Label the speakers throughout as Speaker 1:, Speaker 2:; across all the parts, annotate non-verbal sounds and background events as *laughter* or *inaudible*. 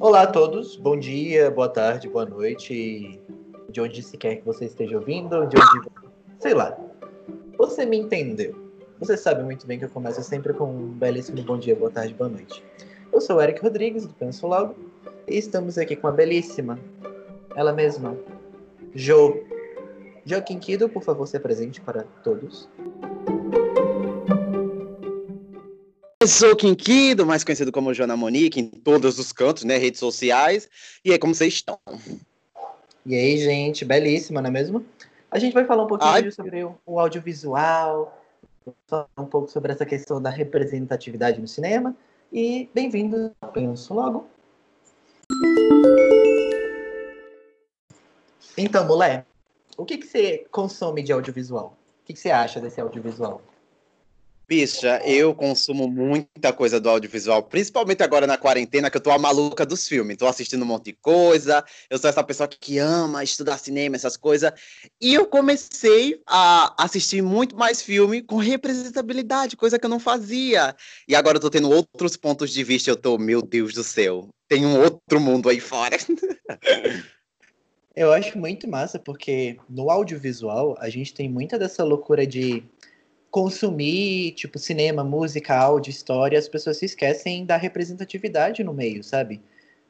Speaker 1: Olá a todos, bom dia, boa tarde, boa noite, de onde se quer que você esteja ouvindo, de onde. sei lá. Você me entendeu. Você sabe muito bem que eu começo sempre com um belíssimo bom dia, boa tarde, boa noite. Eu sou o Eric Rodrigues, do Penso Logo, e estamos aqui com a belíssima, ela mesma, Jo. Jo Quinquido, por favor, se apresente para todos.
Speaker 2: Sou Quinquido, mais conhecido como Joana Monique, em todos os cantos, né, redes sociais. E aí, como vocês estão?
Speaker 1: E aí, gente, belíssima, não é mesmo? A gente vai falar um pouquinho Ai. sobre o, o audiovisual, falar um pouco sobre essa questão da representatividade no cinema. E bem-vindo ao Penso Logo. Então, mulher, o que, que você consome de audiovisual? O que, que você acha desse audiovisual?
Speaker 2: Bicha, eu consumo muita coisa do audiovisual, principalmente agora na quarentena, que eu tô a maluca dos filmes. Tô assistindo um monte de coisa, eu sou essa pessoa que ama estudar cinema, essas coisas. E eu comecei a assistir muito mais filme com representabilidade, coisa que eu não fazia. E agora eu tô tendo outros pontos de vista, eu tô, meu Deus do céu, tem um outro mundo aí fora. *laughs*
Speaker 1: eu acho muito massa, porque no audiovisual a gente tem muita dessa loucura de consumir, tipo, cinema, música, áudio, história, as pessoas se esquecem da representatividade no meio, sabe?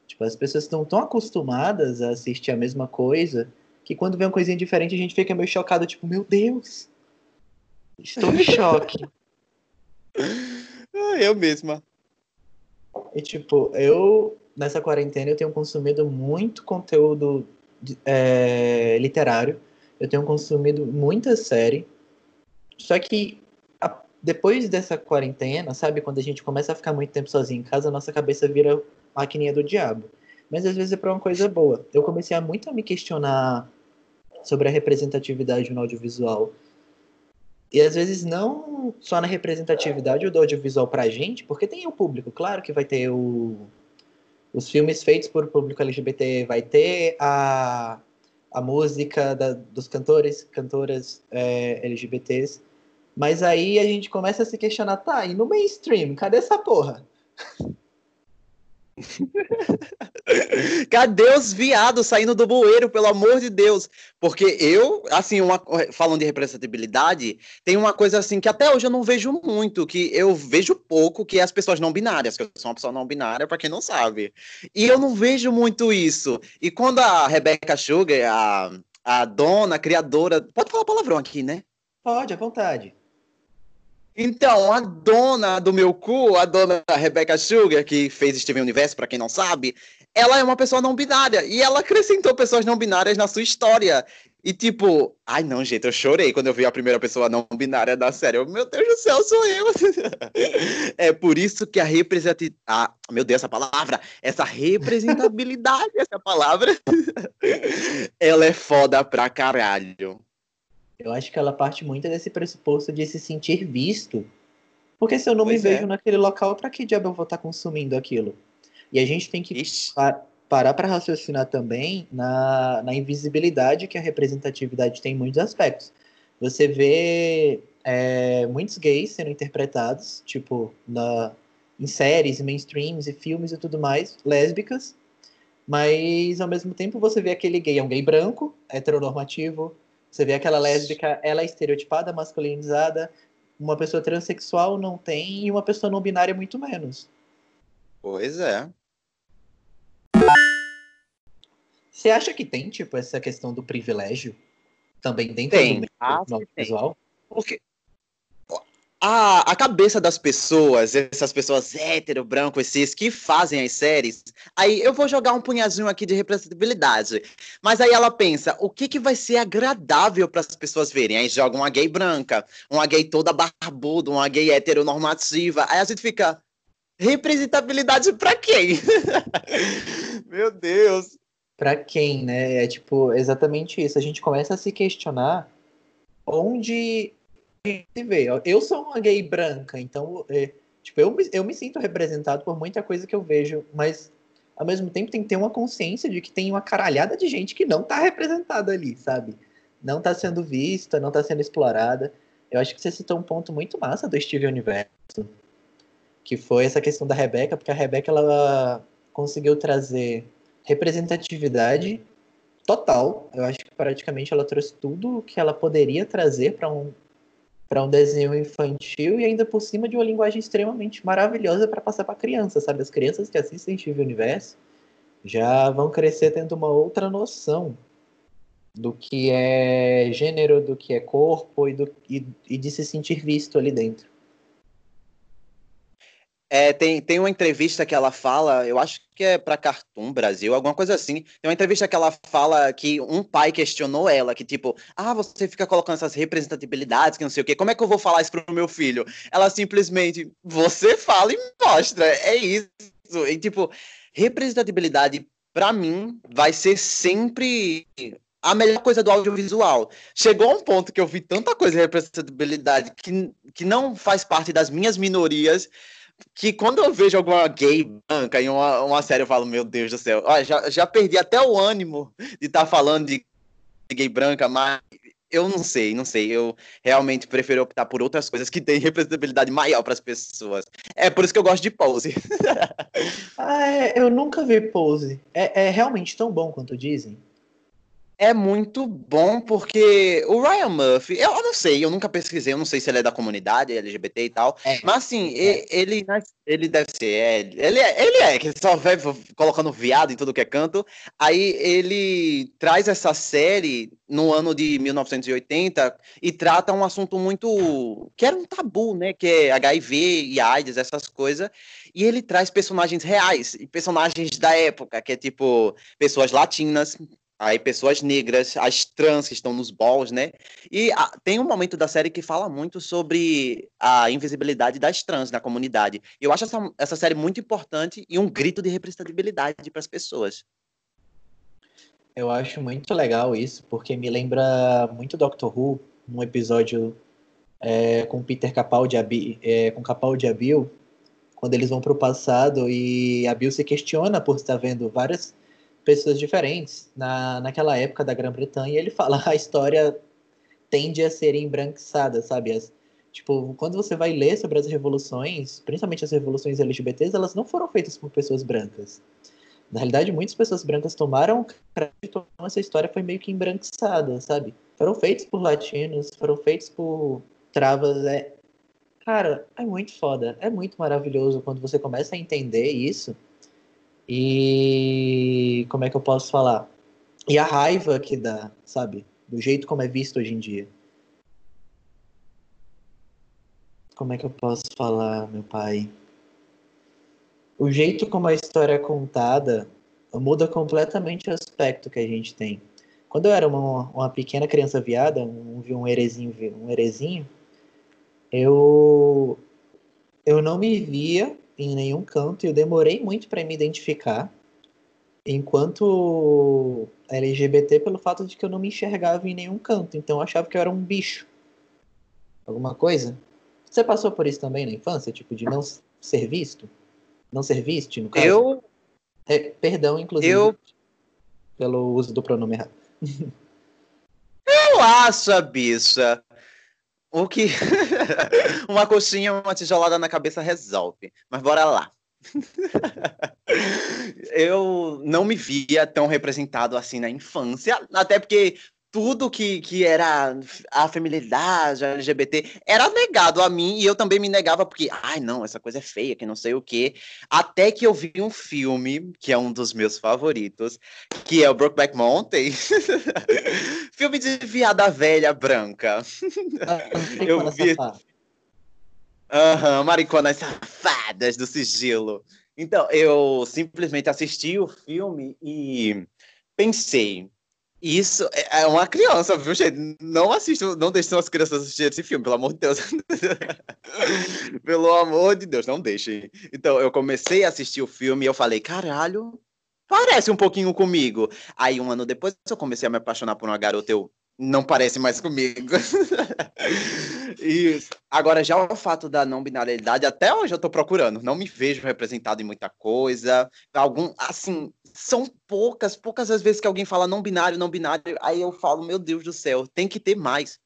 Speaker 1: Tipo, as pessoas estão tão acostumadas a assistir a mesma coisa que quando vê uma coisinha diferente a gente fica meio chocado, tipo, meu Deus, estou em choque.
Speaker 2: Ah, eu mesma.
Speaker 1: E, tipo, eu, nessa quarentena, eu tenho consumido muito conteúdo é, literário, eu tenho consumido muita série, só que a, depois dessa quarentena, sabe, quando a gente começa a ficar muito tempo sozinho em casa, a nossa cabeça vira maquininha do diabo. Mas às vezes é para uma coisa boa. Eu comecei a muito a me questionar sobre a representatividade no audiovisual. E às vezes não só na representatividade do audiovisual pra gente, porque tem o público, claro que vai ter o, os filmes feitos por público LGBT, vai ter a, a música da, dos cantores, cantoras é, LGBTs, mas aí a gente começa a se questionar, tá, e no mainstream, cadê essa porra?
Speaker 2: Cadê os viados saindo do bueiro, pelo amor de Deus? Porque eu, assim, uma, falando de representatividade, tem uma coisa assim que até hoje eu não vejo muito, que eu vejo pouco, que é as pessoas não binárias, que eu sou uma pessoa não binária, para quem não sabe. E eu não vejo muito isso. E quando a Rebecca Sugar, a, a dona, a criadora. Pode falar palavrão aqui, né?
Speaker 1: Pode, à vontade.
Speaker 2: Então, a dona do meu cu, a dona Rebecca Sugar, que fez Steven Universo, para quem não sabe, ela é uma pessoa não binária. E ela acrescentou pessoas não binárias na sua história. E tipo, ai não, gente, eu chorei quando eu vi a primeira pessoa não binária da série. Eu, meu Deus do céu, sou eu. *laughs* é por isso que a representatividade. Ah, meu Deus, essa palavra! Essa representabilidade, *laughs* essa palavra. *laughs* ela é foda pra caralho.
Speaker 1: Eu acho que ela parte muito desse pressuposto de se sentir visto. Porque se eu não pois me é. vejo naquele local, para que diabo eu vou estar tá consumindo aquilo? E a gente tem que par parar para raciocinar também na, na invisibilidade que a representatividade tem em muitos aspectos. Você vê é, muitos gays sendo interpretados, tipo, na, em séries, mainstreams e filmes e tudo mais, lésbicas, mas ao mesmo tempo você vê aquele gay, é um gay branco, heteronormativo, você vê aquela lésbica, ela é estereotipada, masculinizada, uma pessoa transexual não tem e uma pessoa não binária muito menos.
Speaker 2: Pois é.
Speaker 1: Você acha que tem, tipo, essa questão do privilégio também dentro tem. do meio ah, visual?
Speaker 2: Porque a, a cabeça das pessoas, essas pessoas hétero, branco, esses que fazem as séries, aí eu vou jogar um punhazinho aqui de representatividade. Mas aí ela pensa, o que, que vai ser agradável para as pessoas verem? Aí joga uma gay branca, uma gay toda barbuda, uma gay heteronormativa. Aí a gente fica, representabilidade para quem? *laughs* Meu Deus.
Speaker 1: Para quem, né? É tipo, exatamente isso. A gente começa a se questionar onde se vê. Eu sou uma gay branca, então é, tipo, eu, me, eu me sinto representado por muita coisa que eu vejo, mas ao mesmo tempo tem que ter uma consciência de que tem uma caralhada de gente que não tá representada ali, sabe? Não tá sendo vista, não tá sendo explorada. Eu acho que você citou um ponto muito massa do Steve Universo, que foi essa questão da Rebeca, porque a Rebeca ela conseguiu trazer representatividade total. Eu acho que praticamente ela trouxe tudo o que ela poderia trazer para um para um desenho infantil e ainda por cima de uma linguagem extremamente maravilhosa para passar para crianças, sabe? As crianças que assistem Steve Universo já vão crescer tendo uma outra noção do que é gênero, do que é corpo e, do, e, e de se sentir visto ali dentro.
Speaker 2: É, tem, tem uma entrevista que ela fala, eu acho que é para Cartoon Brasil, alguma coisa assim. Tem uma entrevista que ela fala que um pai questionou ela, que tipo, ah, você fica colocando essas representatividades, que não sei o quê, como é que eu vou falar isso pro meu filho? Ela simplesmente, você fala e mostra, é isso. E tipo, representatividade, para mim, vai ser sempre a melhor coisa do audiovisual. Chegou a um ponto que eu vi tanta coisa de representatividade que, que não faz parte das minhas minorias, que quando eu vejo alguma gay branca em uma, uma série, eu falo, meu Deus do céu, Olha, já, já perdi até o ânimo de estar tá falando de gay branca, mas eu não sei, não sei. Eu realmente prefiro optar por outras coisas que têm representatividade maior para as pessoas. É por isso que eu gosto de Pose. *laughs*
Speaker 1: ah, é, eu nunca vi Pose. É, é realmente tão bom quanto dizem?
Speaker 2: É muito bom porque o Ryan Murphy, eu, eu, não sei, eu nunca pesquisei, eu não sei se ele é da comunidade LGBT e tal, é, mas assim, é. ele, ele deve ser, é, ele é, ele é, que só vai colocando viado em tudo que é canto, aí ele traz essa série no ano de 1980 e trata um assunto muito, que era um tabu, né, que é HIV e AIDS, essas coisas, e ele traz personagens reais, personagens da época, que é tipo, pessoas latinas, aí pessoas negras, as trans que estão nos balls, né? E a, tem um momento da série que fala muito sobre a invisibilidade das trans na comunidade. Eu acho essa, essa série muito importante e um grito de representatividade para as pessoas.
Speaker 1: Eu acho muito legal isso, porque me lembra muito Doctor Who, um episódio é, com Peter Capaldi, é, com Capaldi e a Bill, quando eles vão para o passado e a Bill se questiona por estar vendo várias pessoas diferentes na, naquela época da Grã-Bretanha. Ele fala *laughs* a história tende a ser embranquiçada, sabe? As, tipo, quando você vai ler sobre as revoluções, principalmente as revoluções LGBTs, elas não foram feitas por pessoas brancas. Na realidade, muitas pessoas brancas tomaram crédito, então essa história foi meio que embranquiçada, sabe? Foram feitos por latinos, foram feitos por travas. É... Cara, é muito foda, é muito maravilhoso quando você começa a entender isso e como é que eu posso falar? E a raiva que dá, sabe? Do jeito como é visto hoje em dia. Como é que eu posso falar, meu pai? O jeito como a história é contada muda completamente o aspecto que a gente tem. Quando eu era uma, uma pequena criança viada, um, um herezinho, um herezinho, eu eu não me via em nenhum canto e eu demorei muito para me identificar enquanto LGBT pelo fato de que eu não me enxergava em nenhum canto, então eu achava que eu era um bicho. Alguma coisa? Você passou por isso também na infância, tipo de não ser visto? Não ser visto, no caso?
Speaker 2: Eu
Speaker 1: é, perdão, inclusive,
Speaker 2: eu...
Speaker 1: pelo uso do pronome errado. *laughs*
Speaker 2: Relaxa, bicha. O que *laughs* uma coxinha, uma tijolada na cabeça resolve. Mas bora lá. *laughs* eu não me via tão representado assim na infância, até porque tudo que, que era a feminilidade, a LGBT, era negado a mim e eu também me negava porque, ai não, essa coisa é feia, que não sei o quê. Até que eu vi um filme, que é um dos meus favoritos, que é o Brokeback Mountain. *laughs* filme de viada velha branca.
Speaker 1: Ah, *laughs* eu vi.
Speaker 2: Aham, uhum, mariconas safadas do sigilo. Então, eu simplesmente assisti o filme e pensei, isso é, é uma criança, viu, gente? Não assistam, não deixem as crianças assistirem esse filme, pelo amor de Deus. *laughs* pelo amor de Deus, não deixem. Então, eu comecei a assistir o filme e eu falei, caralho, parece um pouquinho comigo. Aí, um ano depois, eu comecei a me apaixonar por uma garota, eu, não parece mais comigo. *laughs* e agora, já o fato da não binariedade, até hoje eu tô procurando, não me vejo representado em muita coisa. Algum, assim, são poucas, poucas as vezes que alguém fala não binário, não binário, aí eu falo, meu Deus do céu, tem que ter mais.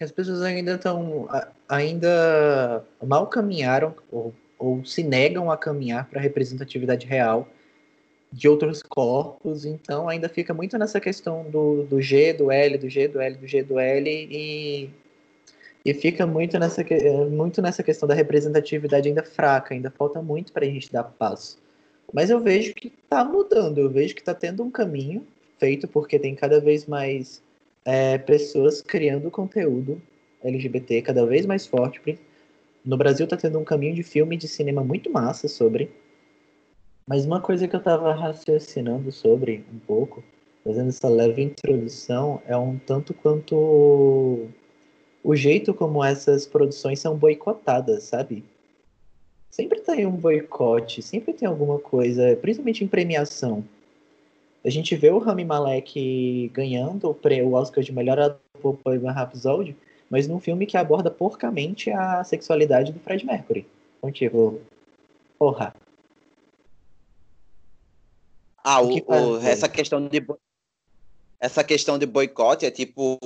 Speaker 1: As pessoas ainda estão, ainda mal caminharam, ou, ou se negam a caminhar para a representatividade real de outros corpos, então ainda fica muito nessa questão do, do G, do L, do G, do L, do G, do L, e, e fica muito nessa, muito nessa questão da representatividade ainda fraca, ainda falta muito para a gente dar passo. Mas eu vejo que está mudando, eu vejo que está tendo um caminho feito porque tem cada vez mais é, pessoas criando conteúdo LGBT cada vez mais forte. No Brasil está tendo um caminho de filme de cinema muito massa sobre mas uma coisa que eu estava raciocinando sobre um pouco, fazendo essa leve introdução, é um tanto quanto o jeito como essas produções são boicotadas, sabe? Sempre tem um boicote, sempre tem alguma coisa, principalmente em premiação. A gente vê o Rami Malek ganhando o Oscar de melhor ator por Bohemian Rhapsody, mas num filme que aborda porcamente a sexualidade do Fred Mercury. Então, tipo, porra,
Speaker 2: ah, o, o, essa questão de essa questão de boicote é tipo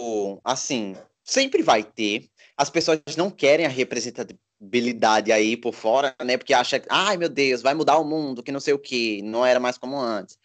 Speaker 2: assim, sempre vai ter. As pessoas não querem a representatividade aí por fora, né? Porque acha, ai meu Deus, vai mudar o mundo, que não sei o que, não era mais como antes.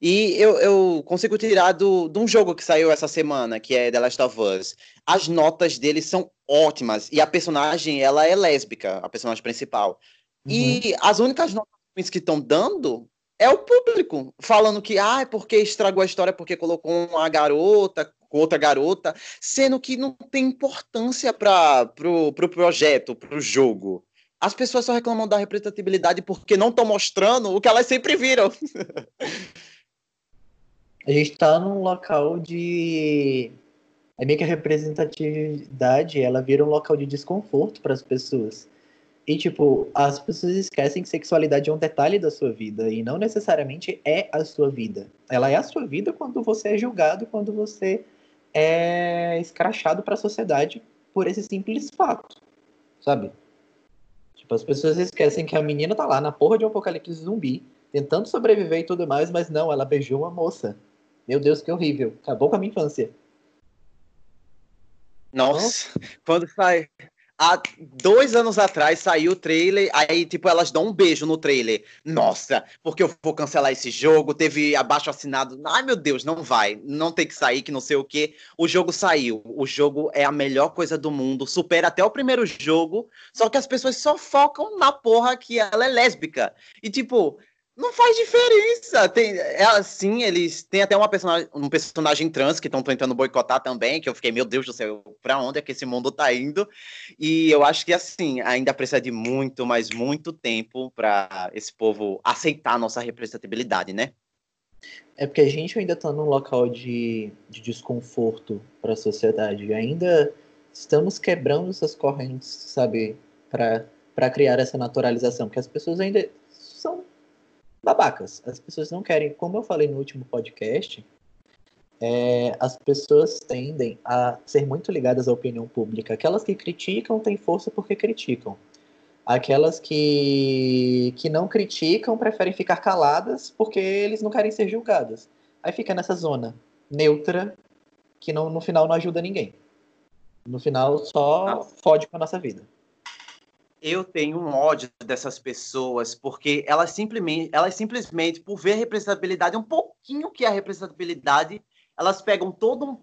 Speaker 2: E eu, eu consigo tirar do, de um jogo que saiu essa semana, que é The Last of Us. As notas dele são ótimas. E a personagem, ela é lésbica, a personagem principal. Uhum. E as únicas notas que estão dando é o público falando que ah, é porque estragou a história porque colocou uma garota com outra garota, sendo que não tem importância para pro, pro projeto, pro jogo. As pessoas só reclamam da representatividade porque não estão mostrando o que elas sempre viram.
Speaker 1: a gente está num local de é meio que a representatividade, ela vira um local de desconforto para as pessoas. E, tipo, as pessoas esquecem que sexualidade é um detalhe da sua vida e não necessariamente é a sua vida. Ela é a sua vida quando você é julgado, quando você é escrachado para a sociedade por esse simples fato, sabe? Tipo, as pessoas esquecem que a menina tá lá na porra de um apocalipse zumbi, tentando sobreviver e tudo mais, mas não, ela beijou uma moça. Meu Deus, que horrível. Acabou com a minha infância.
Speaker 2: Nossa, quando sai, há dois anos atrás saiu o trailer, aí, tipo, elas dão um beijo no trailer. Nossa, porque eu vou cancelar esse jogo, teve abaixo assinado. Ai, meu Deus, não vai, não tem que sair, que não sei o quê. O jogo saiu. O jogo é a melhor coisa do mundo, supera até o primeiro jogo, só que as pessoas só focam na porra que ela é lésbica. E, tipo, não faz diferença. Tem, é assim, eles têm até uma personagem, um personagem trans que estão tentando boicotar também, que eu fiquei, meu Deus do céu, pra onde é que esse mundo tá indo? E eu acho que, assim, ainda precisa de muito, mas muito tempo para esse povo aceitar a nossa representatividade, né?
Speaker 1: É porque a gente ainda tá num local de, de desconforto para a sociedade. Ainda estamos quebrando essas correntes, sabe, para criar essa naturalização, porque as pessoas ainda são babacas. As pessoas não querem, como eu falei no último podcast, é, as pessoas tendem a ser muito ligadas à opinião pública. Aquelas que criticam têm força porque criticam. Aquelas que, que não criticam preferem ficar caladas porque eles não querem ser julgadas. Aí fica nessa zona neutra que não, no final não ajuda ninguém. No final só ah. fode com a nossa vida
Speaker 2: eu tenho um ódio dessas pessoas, porque elas simplesmente, elas simplesmente, por ver a representatividade, um pouquinho que é a representatividade, elas pegam todo um.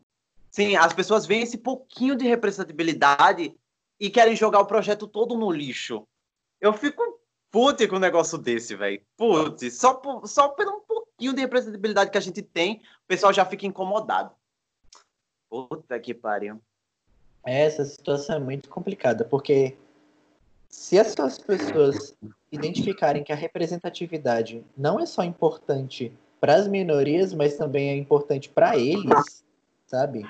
Speaker 2: Sim, as pessoas veem esse pouquinho de representatividade e querem jogar o projeto todo no lixo. Eu fico puto com um negócio desse, velho. Putz, só, por, só por um pouquinho de representatividade que a gente tem, o pessoal já fica incomodado. Puta que pariu.
Speaker 1: Essa situação é muito complicada, porque se essas pessoas identificarem que a representatividade não é só importante para as minorias, mas também é importante para eles, sabe?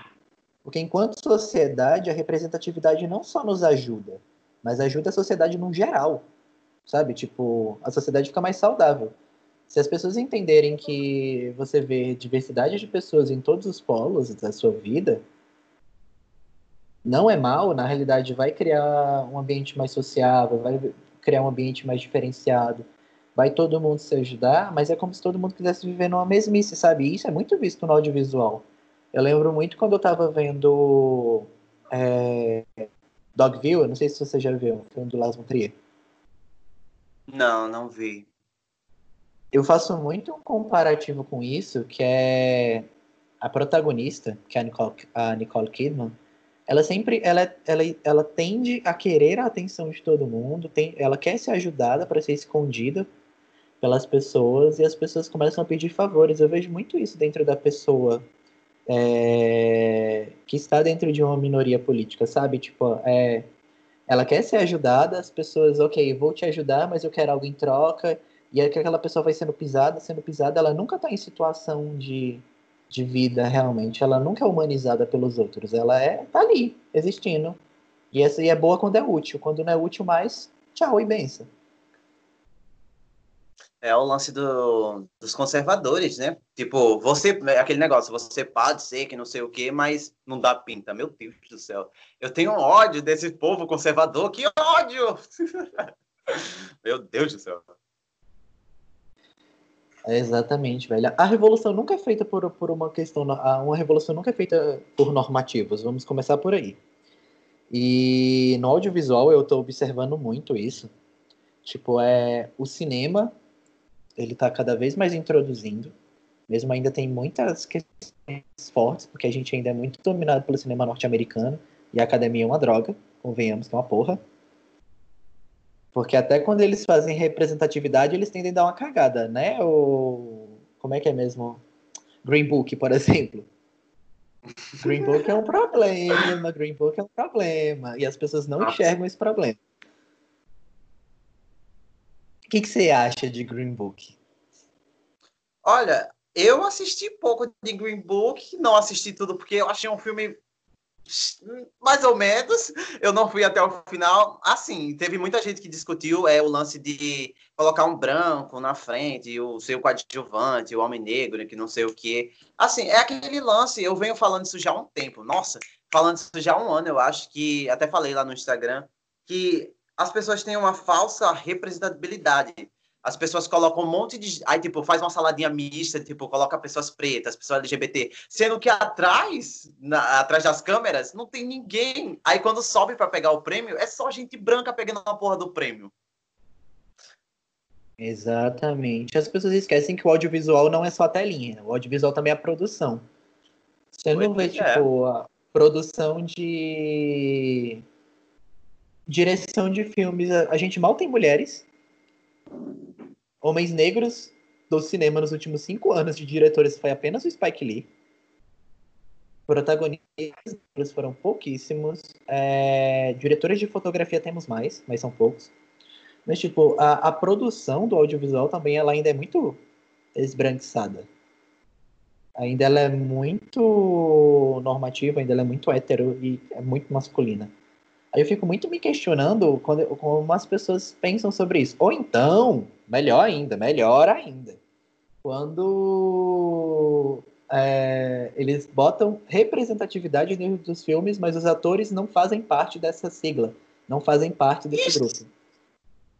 Speaker 1: Porque enquanto sociedade, a representatividade não só nos ajuda, mas ajuda a sociedade no geral, sabe? Tipo, a sociedade fica mais saudável. Se as pessoas entenderem que você vê diversidade de pessoas em todos os polos da sua vida, não é mal, na realidade vai criar um ambiente mais sociável, vai criar um ambiente mais diferenciado, vai todo mundo se ajudar, mas é como se todo mundo quisesse viver numa mesmice, sabe? E isso é muito visto no audiovisual. Eu lembro muito quando eu tava vendo é, Dogville, não sei se você já viu, o filme do Lars von Trier.
Speaker 2: Não, não vi.
Speaker 1: Eu faço muito um comparativo com isso, que é a protagonista, que é a Nicole, a Nicole Kidman, ela sempre ela, ela, ela tende a querer a atenção de todo mundo, tem, ela quer ser ajudada para ser escondida pelas pessoas e as pessoas começam a pedir favores. Eu vejo muito isso dentro da pessoa é, que está dentro de uma minoria política, sabe? Tipo, é, ela quer ser ajudada, as pessoas, ok, vou te ajudar, mas eu quero algo em troca. E que aquela pessoa vai sendo pisada, sendo pisada, ela nunca está em situação de, de vida realmente. Ela nunca é humanizada pelos outros. Ela é tá ali, existindo. E essa aí é boa quando é útil. Quando não é útil mais, tchau e benção
Speaker 2: é o lance do, dos conservadores, né? Tipo, você, aquele negócio, você pode ser que não sei o quê, mas não dá pinta. Meu Deus do céu. Eu tenho ódio desse povo conservador. Que ódio! *laughs* Meu Deus do céu.
Speaker 1: É exatamente, velho. A revolução nunca é feita por, por uma questão. Uma revolução nunca é feita por normativos. Vamos começar por aí. E no audiovisual eu estou observando muito isso. Tipo, é o cinema ele está cada vez mais introduzindo, mesmo ainda tem muitas questões fortes, porque a gente ainda é muito dominado pelo cinema norte-americano, e a academia é uma droga, convenhamos que é uma porra. Porque até quando eles fazem representatividade, eles tendem a dar uma cagada, né? O... Como é que é mesmo? Green Book, por *laughs* exemplo. Green Book é um problema, Green Book é um problema. E as pessoas não enxergam esse problema que, que você acha de Green Book?
Speaker 2: Olha, eu assisti pouco de Green Book, não assisti tudo porque eu achei um filme mais ou menos. Eu não fui até o final. Assim, teve muita gente que discutiu é o lance de colocar um branco na frente, o seu coadjuvante, o homem negro, que não sei o que. Assim, é aquele lance. Eu venho falando isso já há um tempo. Nossa, falando isso já há um ano, eu acho que até falei lá no Instagram que as pessoas têm uma falsa representatividade. As pessoas colocam um monte de. Aí, tipo, faz uma saladinha mista, tipo, coloca pessoas pretas, pessoas LGBT. Sendo que atrás, na, atrás das câmeras, não tem ninguém. Aí, quando sobe para pegar o prêmio, é só gente branca pegando a porra do prêmio.
Speaker 1: Exatamente. As pessoas esquecem que o audiovisual não é só a telinha. O audiovisual também é a produção. Você não vê, é. tipo, a produção de Direção de filmes, a, gente mal tem mulheres. Homens negros do cinema nos últimos cinco anos de diretores foi apenas o Spike Lee. Protagonistas foram pouquíssimos. É, diretores de fotografia temos mais, mas são poucos. Mas, tipo, a, a produção do audiovisual também ela ainda é muito esbranquiçada. Ainda ela é muito normativa, ainda ela é muito hétero e é muito masculina. Aí eu fico muito me questionando quando, como as pessoas pensam sobre isso. Ou então, melhor ainda, melhor ainda, quando é, eles botam representatividade dentro dos filmes, mas os atores não fazem parte dessa sigla, não fazem parte desse Isso. grupo.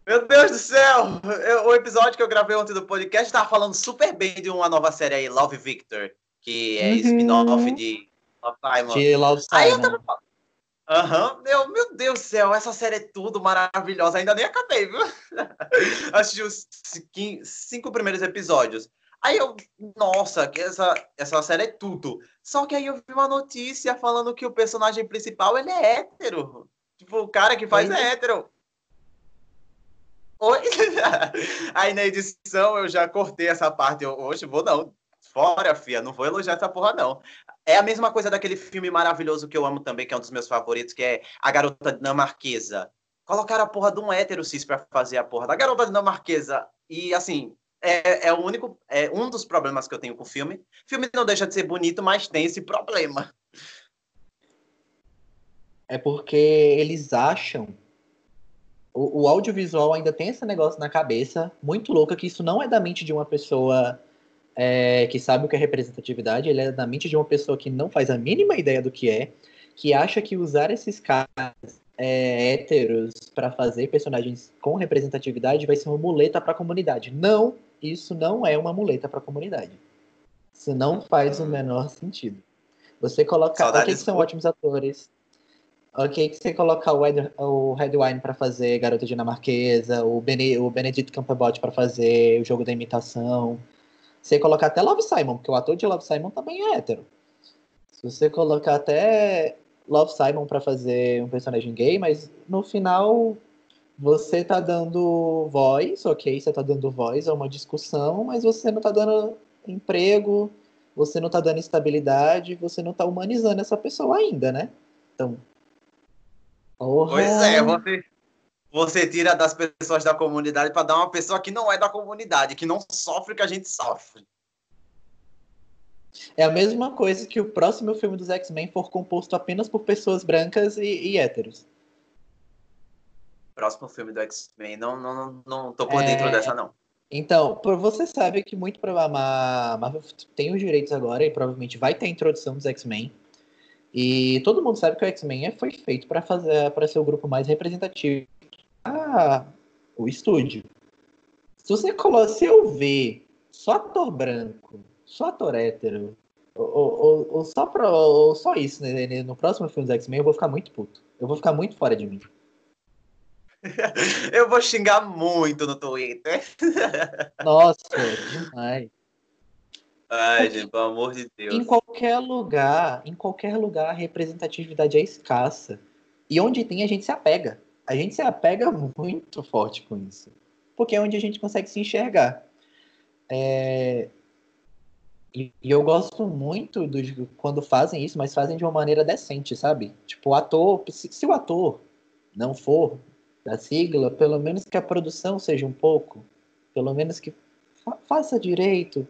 Speaker 2: Meu Deus do céu! Eu, o episódio que eu gravei ontem do podcast estava falando super bem de uma nova série aí, Love Victor, que é uhum. spin-off de Love Simon. De Love Simon. Aí eu tava Aham, uhum. meu, meu Deus do céu, essa série é tudo maravilhosa. Ainda nem acabei, viu? *laughs* Assisti os cinco primeiros episódios. Aí eu, nossa, essa, essa série é tudo. Só que aí eu vi uma notícia falando que o personagem principal, ele é hétero. Tipo, o cara que faz Oi? é hétero. Oi? *laughs* aí na edição eu já cortei essa parte. Eu, hoje vou não. Fora, fia, não vou elogiar essa porra, não. É a mesma coisa daquele filme maravilhoso que eu amo também, que é um dos meus favoritos, que é A Garota Dinamarquesa. Colocaram a porra de um hétero cis pra fazer a porra da Garota Dinamarquesa. E, assim, é, é, o único, é um dos problemas que eu tenho com o filme. O filme não deixa de ser bonito, mas tem esse problema.
Speaker 1: É porque eles acham. O, o audiovisual ainda tem esse negócio na cabeça, muito louca, que isso não é da mente de uma pessoa é, que sabe o que é representatividade, ele é da mente de uma pessoa que não faz a mínima ideia do que é, que acha que usar esses caras é, héteros para fazer personagens com representatividade vai ser uma muleta para a comunidade. Não, isso não é uma muleta para a comunidade. Isso não faz o menor sentido. Você coloca. Ok, que são ótimos atores. Ok, que você colocar o, Ed, o Redwine para fazer Garota Dinamarquesa, o, Bene, o Benedito Cumberbatch para fazer o jogo da imitação. Você colocar até Love Simon, porque o ator de Love Simon também é hétero. Se você colocar até Love Simon para fazer um personagem gay, mas no final você tá dando voz, ok, você tá dando voz a uma discussão, mas você não tá dando emprego, você não tá dando estabilidade, você não tá humanizando essa pessoa ainda, né? Então,
Speaker 2: Porra. Pois é, você, você tira das pessoas da comunidade para dar uma pessoa que não é da comunidade, que não sofre o que a gente sofre.
Speaker 1: É a mesma coisa que o próximo filme dos X-Men for composto apenas por pessoas brancas e, e héteros.
Speaker 2: Próximo filme do X-Men, não, não, não, tô por é... dentro dessa, não.
Speaker 1: Então, você sabe que muito provavelmente a Marvel tem os direitos agora e provavelmente vai ter a introdução dos X-Men. E todo mundo sabe que o X-Men foi feito para fazer para ser o grupo mais representativo. Ah, o estúdio. Se você se eu ver só ator branco, só ator hétero, ou, ou, ou só, pro, ou só isso né, no próximo filme dos X-Men, eu vou ficar muito puto. Eu vou ficar muito fora de mim. *laughs*
Speaker 2: eu vou xingar muito no Twitter. *laughs*
Speaker 1: Nossa, demais.
Speaker 2: Ai, gente, pelo amor de Deus.
Speaker 1: Em qualquer lugar, em qualquer lugar, a representatividade é escassa. E onde tem, a gente se apega. A gente se apega muito forte com isso. Porque é onde a gente consegue se enxergar. É... E, eu gosto muito do, quando fazem isso, mas fazem de uma maneira decente, sabe? Tipo, o ator, se, o ator não for da sigla, pelo menos que a produção seja um pouco, pelo menos que fa faça direito,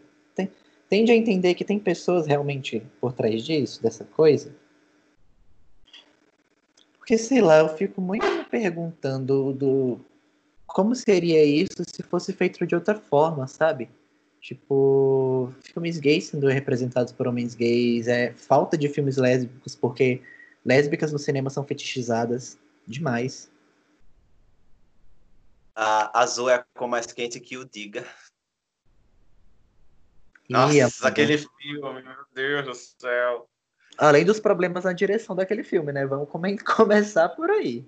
Speaker 1: tende a entender que tem pessoas realmente por trás disso, dessa coisa. Porque, sei lá, eu fico muito me perguntando do como seria isso se fosse feito de outra forma, sabe? Tipo, filmes gays sendo representados por homens gays, é falta de filmes lésbicos, porque lésbicas no cinema são fetichizadas demais.
Speaker 2: A azul é a cor mais quente que o diga. Nossa, aquele filme, meu Deus do céu.
Speaker 1: Além dos problemas na direção daquele filme, né? Vamos come *laughs* começar por aí.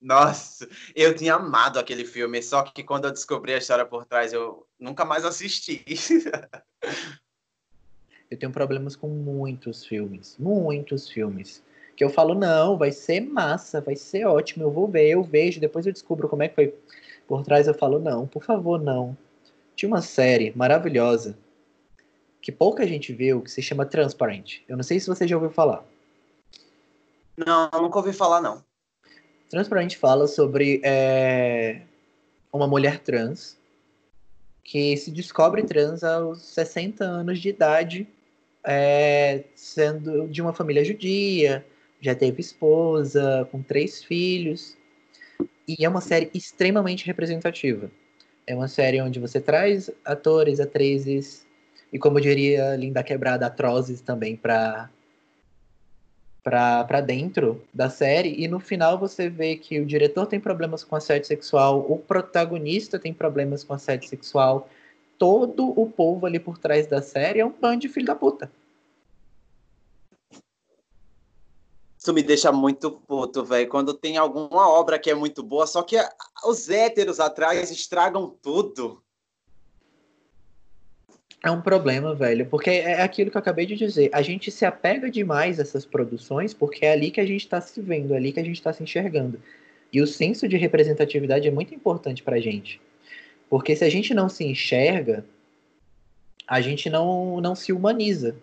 Speaker 2: Nossa, eu tinha amado aquele filme, só que quando eu descobri a história por trás, eu nunca mais assisti. *laughs*
Speaker 1: eu tenho problemas com muitos filmes, muitos filmes. Que eu falo, não, vai ser massa, vai ser ótimo, eu vou ver, eu vejo, depois eu descubro como é que foi por trás, eu falo, não, por favor, não. Tinha uma série maravilhosa que pouca gente viu, que se chama Transparent. Eu não sei se você já ouviu falar.
Speaker 2: Não, nunca ouvi falar, não.
Speaker 1: Transparent fala sobre é, uma mulher trans que se descobre trans aos 60 anos de idade, é, sendo de uma família judia, já teve esposa, com três filhos. E é uma série extremamente representativa. É uma série onde você traz atores, atrizes e, como diria Linda Quebrada, atrozes também para para dentro da série e no final você vê que o diretor tem problemas com assédio sexual, o protagonista tem problemas com assédio sexual, todo o povo ali por trás da série é um bando de filho da puta.
Speaker 2: Isso me deixa muito puto, velho. Quando tem alguma obra que é muito boa, só que os héteros atrás estragam tudo.
Speaker 1: É um problema, velho, porque é aquilo que eu acabei de dizer. A gente se apega demais a essas produções porque é ali que a gente está se vendo, é ali que a gente está se enxergando. E o senso de representatividade é muito importante pra gente. Porque se a gente não se enxerga, a gente não, não se humaniza.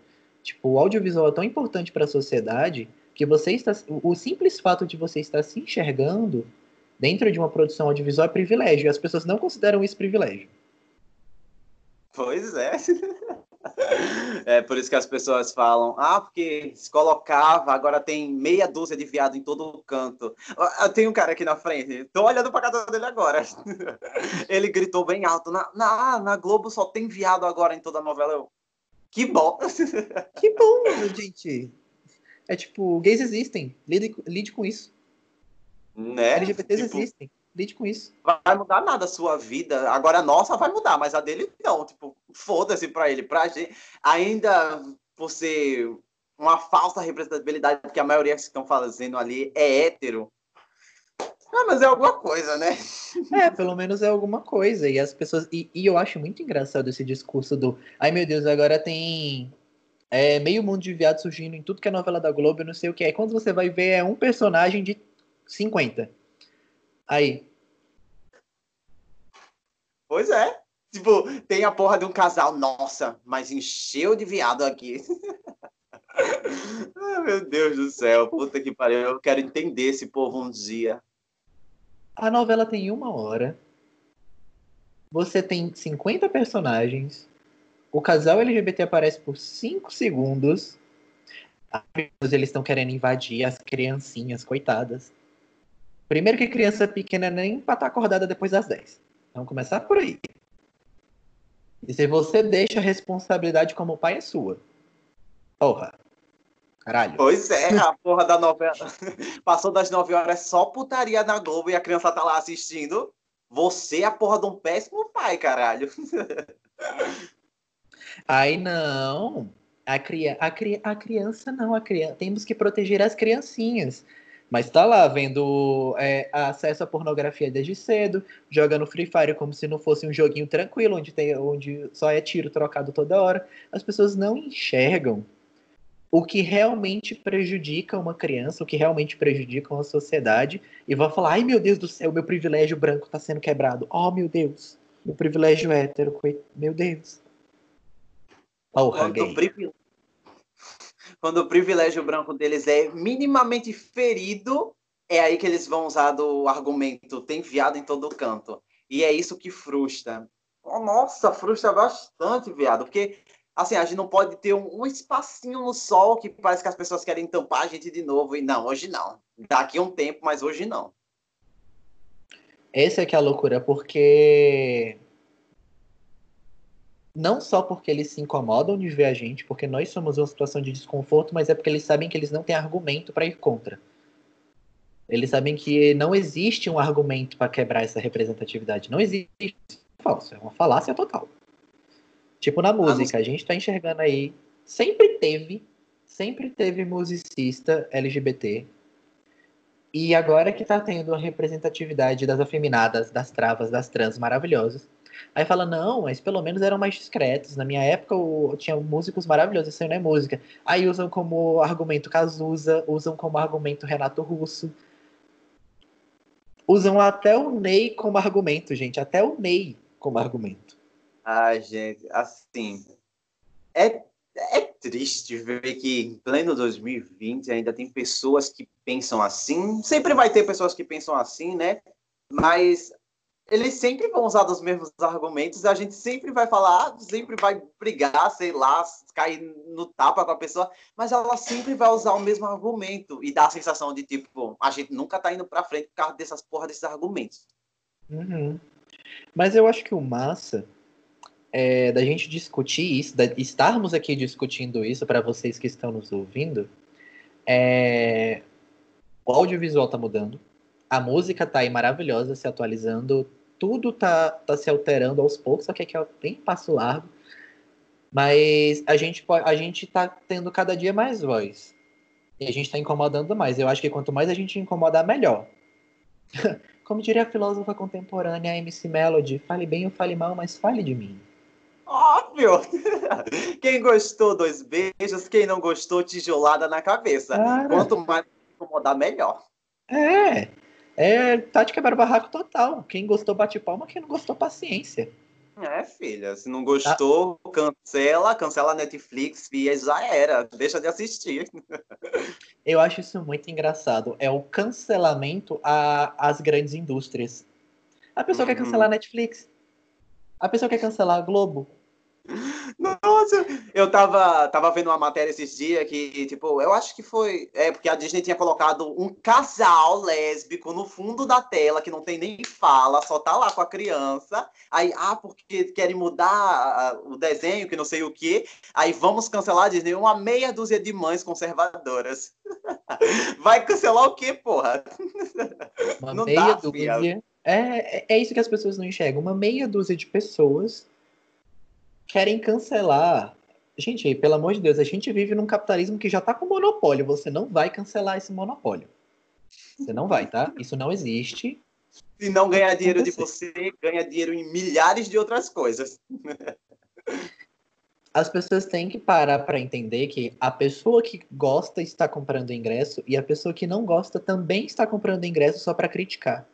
Speaker 1: Tipo, o audiovisual é tão importante para a sociedade que você está. O simples fato de você estar se enxergando dentro de uma produção audiovisual é privilégio. E as pessoas não consideram isso privilégio.
Speaker 2: Pois é. *laughs* É por isso que as pessoas falam, ah, porque se colocava, agora tem meia dúzia de viado em todo canto. Tem um cara aqui na frente, tô olhando pra casa dele agora. *laughs* Ele gritou bem alto, na, na, na Globo só tem viado agora em toda a novela. Eu, que bom! *laughs*
Speaker 1: Que bom, gente! É tipo, gays existem, lide, lide com isso.
Speaker 2: Né?
Speaker 1: LGBTs tipo, existem, lide com isso.
Speaker 2: Vai mudar nada a sua vida. Agora a nossa vai mudar, mas a dele não. Tipo, foda-se pra ele. Pra gente, ainda por ser uma falsa representatividade, porque a maioria que estão fazendo ali é hétero. Ah, mas é alguma coisa, né?
Speaker 1: É, pelo menos é alguma coisa. E as pessoas. E, e eu acho muito engraçado esse discurso do. Ai meu Deus, agora tem é, meio mundo de viado surgindo em tudo que é novela da Globo, não sei o que. Aí quando você vai ver, é um personagem de 50. Aí.
Speaker 2: Pois é. Tipo, tem a porra de um casal, nossa, mas encheu de viado aqui. Ai, *laughs* meu Deus do céu, puta que pariu. Eu quero entender esse povo um dia.
Speaker 1: A novela tem uma hora. Você tem 50 personagens. O casal LGBT aparece por 5 segundos. Eles estão querendo invadir as criancinhas, coitadas. Primeiro que criança pequena nem pra estar tá acordada depois das 10. Vamos começar por aí. E se você deixa a responsabilidade como pai é sua. Porra. Caralho.
Speaker 2: Pois é, a porra da novela. *laughs* Passou das 9 horas só putaria na Globo e a criança tá lá assistindo. Você é a porra de um péssimo pai, caralho. *laughs*
Speaker 1: Aí não. A, cria... a, cri... a criança não, a criança. Temos que proteger as criancinhas. Mas tá lá vendo é, acesso à pornografia desde cedo, jogando Free Fire como se não fosse um joguinho tranquilo, onde, tem, onde só é tiro trocado toda hora. As pessoas não enxergam o que realmente prejudica uma criança, o que realmente prejudica uma sociedade, e vão falar: ai meu Deus do céu, meu privilégio branco está sendo quebrado. Oh meu Deus, meu privilégio hétero, meu Deus.
Speaker 2: Porra, gay. Privilégio quando o privilégio branco deles é minimamente ferido, é aí que eles vão usar do argumento tem viado em todo canto. E é isso que frustra. Oh, nossa, frustra bastante, viado, porque assim, a gente não pode ter um, um, espacinho no sol que parece que as pessoas querem tampar a gente de novo. E não, hoje não. Daqui a um tempo, mas hoje não.
Speaker 1: Essa é que é a loucura, porque não só porque eles se incomodam de ver a gente, porque nós somos uma situação de desconforto, mas é porque eles sabem que eles não têm argumento para ir contra. Eles sabem que não existe um argumento para quebrar essa representatividade. Não existe. É falso, é uma falácia total. Tipo na música, a gente está enxergando aí. Sempre teve, sempre teve musicista LGBT. E agora que está tendo a representatividade das afeminadas, das travas, das trans maravilhosas, Aí fala, não, mas pelo menos eram mais discretos. Na minha época eu, tinha músicos maravilhosos, isso aí não é música. Aí usam como argumento Cazuza, usam como argumento Renato Russo. Usam até o Ney como argumento, gente. Até o Ney como argumento.
Speaker 2: Ai, gente, assim. É, é triste ver que em pleno 2020 ainda tem pessoas que pensam assim. Sempre vai ter pessoas que pensam assim, né? Mas eles sempre vão usar os mesmos argumentos, a gente sempre vai falar, sempre vai brigar, sei lá, cair no tapa com a pessoa, mas ela sempre vai usar o mesmo argumento e dá a sensação de tipo, a gente nunca tá indo pra frente por causa dessas porra desses argumentos.
Speaker 1: Uhum. Mas eu acho que o massa é da gente discutir isso, de estarmos aqui discutindo isso para vocês que estão nos ouvindo, é... o audiovisual tá mudando, a música tá aí maravilhosa, se atualizando, tudo tá, tá se alterando aos poucos, só que aqui é bem passo largo. Mas a gente, pode, a gente tá tendo cada dia mais voz. E a gente tá incomodando mais. Eu acho que quanto mais a gente incomodar, melhor. *laughs* Como diria a filósofa contemporânea MC Melody, fale bem ou fale mal, mas fale de mim.
Speaker 2: Óbvio! *laughs* Quem gostou, dois beijos. Quem não gostou, tijolada na cabeça. Cara. Quanto mais incomodar, melhor.
Speaker 1: É. É tá de quebrar barraco total. Quem gostou, bate palma. Quem não gostou, paciência.
Speaker 2: É, filha. Se não gostou, tá. cancela, cancela a Netflix e já era. Deixa de assistir. *laughs*
Speaker 1: Eu acho isso muito engraçado. É o cancelamento às grandes indústrias. A pessoa uhum. quer cancelar a Netflix. A pessoa quer cancelar a Globo.
Speaker 2: Eu tava, tava vendo uma matéria esses dias que, tipo, eu acho que foi. É, porque a Disney tinha colocado um casal lésbico no fundo da tela, que não tem nem fala, só tá lá com a criança. Aí, ah, porque querem mudar o desenho, que não sei o quê. Aí vamos cancelar a Disney. Uma meia dúzia de mães conservadoras. *laughs* Vai cancelar o quê, porra?
Speaker 1: Uma não meia dá, dúzia. É, é, é isso que as pessoas não enxergam. Uma meia dúzia de pessoas querem cancelar Gente, pelo amor de Deus, a gente vive num capitalismo que já tá com monopólio. Você não vai cancelar esse monopólio. Você não vai, tá? Isso não existe.
Speaker 2: Se não ganhar dinheiro de você, ganha dinheiro em milhares de outras coisas.
Speaker 1: As pessoas têm que parar para entender que a pessoa que gosta está comprando ingresso e a pessoa que não gosta também está comprando ingresso só para criticar.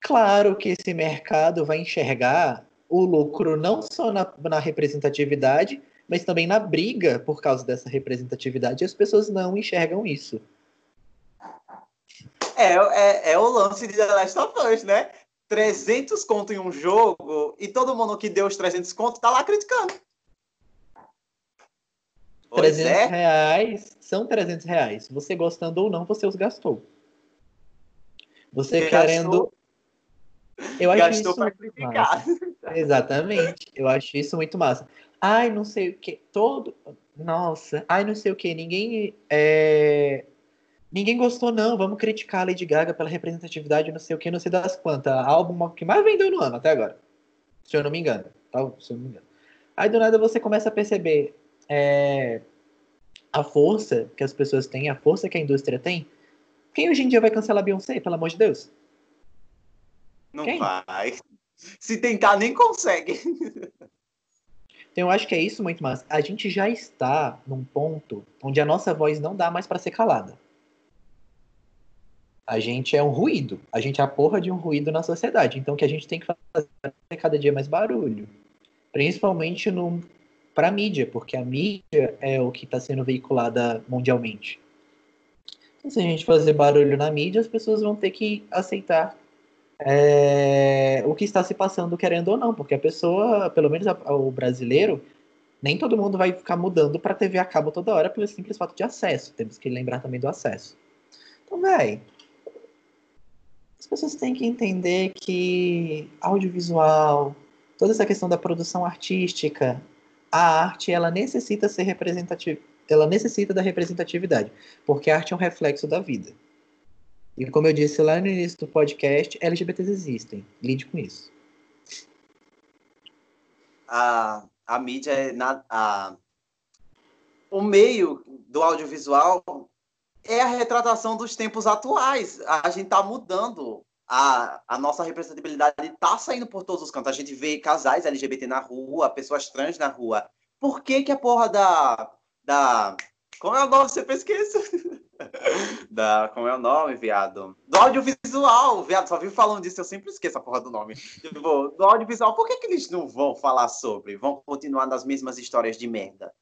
Speaker 1: Claro que esse mercado vai enxergar o lucro não só na, na representatividade, mas também na briga por causa dessa representatividade. E as pessoas não enxergam isso.
Speaker 2: É, é, é o lance de The Last of Us, né? 300 conto em um jogo e todo mundo que deu os 300 conto tá lá criticando.
Speaker 1: 300 é. reais são 300 reais. Você gostando ou não, você os gastou. Você, você querendo. Gastou, eu acho gastou isso muito massa. Exatamente. Eu acho isso muito massa. Ai, não sei o que. Todo. Nossa. Ai, não sei o que. Ninguém. É Ninguém gostou, não. Vamos criticar a Lady Gaga pela representatividade, não sei o que, não sei das quantas. Álbum que mais vendeu no ano até agora. Se eu não me engano. Tá? Se eu não me engano. Aí do nada você começa a perceber é, a força que as pessoas têm, a força que a indústria tem. Quem hoje em dia vai cancelar Beyoncé, pelo amor de Deus?
Speaker 2: Não Quem? vai. Se tentar, nem consegue.
Speaker 1: Então eu acho que é isso muito mais. A gente já está num ponto onde a nossa voz não dá mais para ser calada. A gente é um ruído. A gente é a porra de um ruído na sociedade. Então o que a gente tem que fazer é cada dia mais barulho. Principalmente no para a mídia, porque a mídia é o que está sendo veiculada mundialmente. Então, se a gente fazer barulho na mídia, as pessoas vão ter que aceitar é, o que está se passando, querendo ou não, porque a pessoa, pelo menos a, o brasileiro, nem todo mundo vai ficar mudando para TV a cabo toda hora pelo simples fato de acesso. Temos que lembrar também do acesso. Então, velho, as pessoas têm que entender que audiovisual, toda essa questão da produção artística, a arte ela necessita ser representativa, ela necessita da representatividade, porque a arte é um reflexo da vida. E como eu disse lá no início do podcast, LGBTs existem. Lide com isso.
Speaker 2: A, a mídia é na, a, o meio do audiovisual é a retratação dos tempos atuais. A gente está mudando. A, a nossa representatividade está saindo por todos os cantos. A gente vê casais LGBT na rua, pessoas trans na rua. Por que, que a porra da. da como é o nome? Você pesquisa? *laughs* da, como é o nome, viado? Do audiovisual, viado. Só vivo falando disso, eu sempre esqueço a porra do nome. Tipo, do audiovisual, por que, que eles não vão falar sobre? Vão continuar nas mesmas histórias de merda?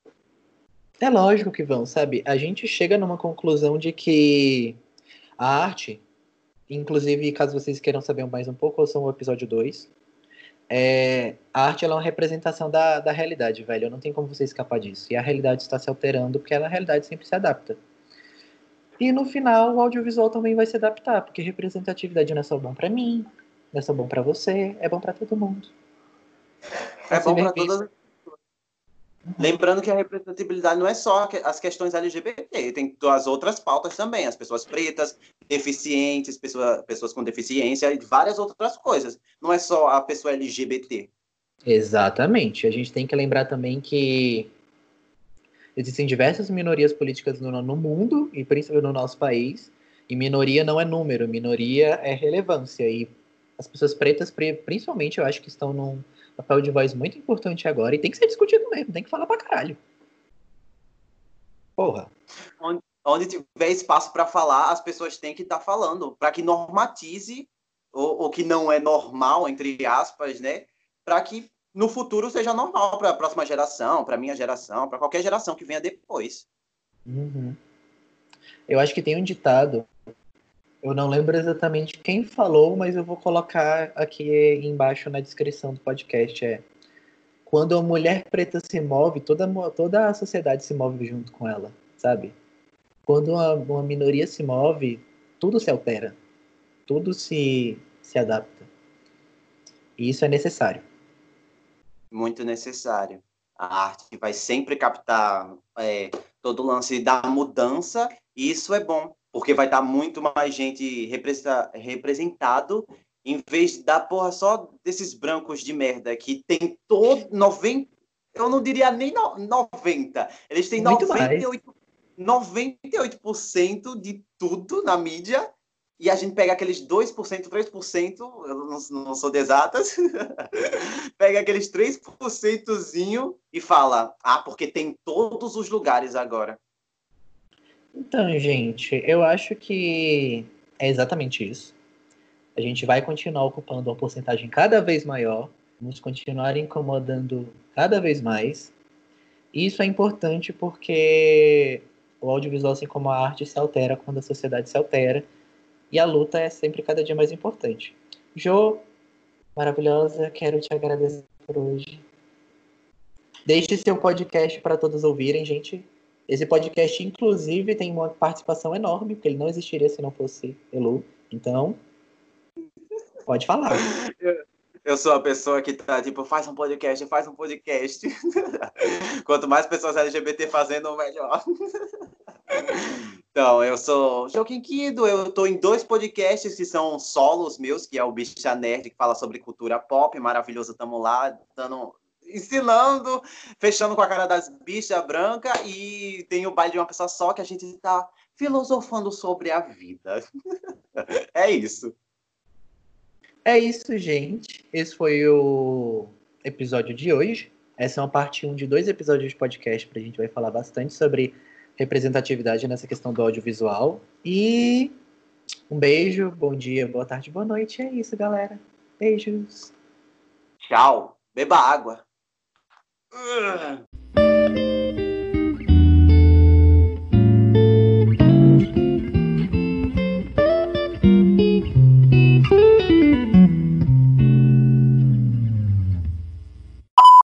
Speaker 1: É lógico que vão, sabe? A gente chega numa conclusão de que a arte, inclusive, caso vocês queiram saber mais um pouco, ouçam o episódio 2. É, a arte é uma representação da, da realidade, velho. Não tem como você escapar disso. E a realidade está se alterando porque a realidade sempre se adapta. E no final, o audiovisual também vai se adaptar, porque representatividade não é só bom para mim, não é só bom para você, é bom para todo mundo.
Speaker 2: É bom para todas Lembrando que a representatividade não é só as questões LGBT, tem as outras pautas também, as pessoas pretas, deficientes, pessoa, pessoas com deficiência e várias outras coisas. Não é só a pessoa LGBT.
Speaker 1: Exatamente. A gente tem que lembrar também que existem diversas minorias políticas no, no mundo, e principalmente no nosso país, e minoria não é número, minoria é relevância. E as pessoas pretas, principalmente, eu acho que estão num papel de voz muito importante agora e tem que ser discutido mesmo, tem que falar pra caralho. Porra.
Speaker 2: Onde, onde tiver espaço para falar, as pessoas têm que estar tá falando, para que normatize o, o que não é normal, entre aspas, né? Para que no futuro seja normal para a próxima geração, para minha geração, para qualquer geração que venha depois.
Speaker 1: Uhum. Eu acho que tem um ditado eu não lembro exatamente quem falou, mas eu vou colocar aqui embaixo na descrição do podcast. É quando a mulher preta se move, toda, toda a sociedade se move junto com ela, sabe? Quando uma, uma minoria se move, tudo se altera, tudo se, se adapta. E isso é necessário.
Speaker 2: Muito necessário. A arte vai sempre captar é, todo o lance da mudança, e isso é bom porque vai estar muito mais gente representado em vez da porra só desses brancos de merda que tem todo 90 eu não diria nem no, 90. Eles têm Muito 98, 98% de tudo na mídia e a gente pega aqueles 2%, 3%, eu não, não sou de exatas, *laughs* pega aqueles 3% e fala, ah, porque tem todos os lugares agora.
Speaker 1: Então, gente, eu acho que é exatamente isso. A gente vai continuar ocupando uma porcentagem cada vez maior, nos continuar incomodando cada vez mais. E isso é importante porque o audiovisual, assim como a arte, se altera quando a sociedade se altera e a luta é sempre cada dia mais importante. Jo, maravilhosa, quero te agradecer por hoje. Deixe seu podcast para todos ouvirem, gente. Esse podcast, inclusive, tem uma participação enorme, porque ele não existiria se não fosse Elu. Então, pode falar.
Speaker 2: Eu sou a pessoa que tá tipo, faz um podcast, faz um podcast. *laughs* Quanto mais pessoas LGBT fazendo, melhor. Então, eu sou Joaquim Quido, eu estou em dois podcasts que são solos meus, que é o Bicha Nerd, que fala sobre cultura pop, maravilhoso, estamos lá, dando, ensinando, fechando com a cara das bichas branca e tem o baile de uma pessoa só, que a gente está filosofando sobre a vida. *laughs* é isso.
Speaker 1: É isso, gente. Esse foi o episódio de hoje. Essa é uma parte 1 de dois episódios de podcast, para a gente vai falar bastante sobre representatividade nessa questão do audiovisual. E um beijo, bom dia, boa tarde, boa noite. É isso, galera. Beijos.
Speaker 2: Tchau. Beba água. Ugh.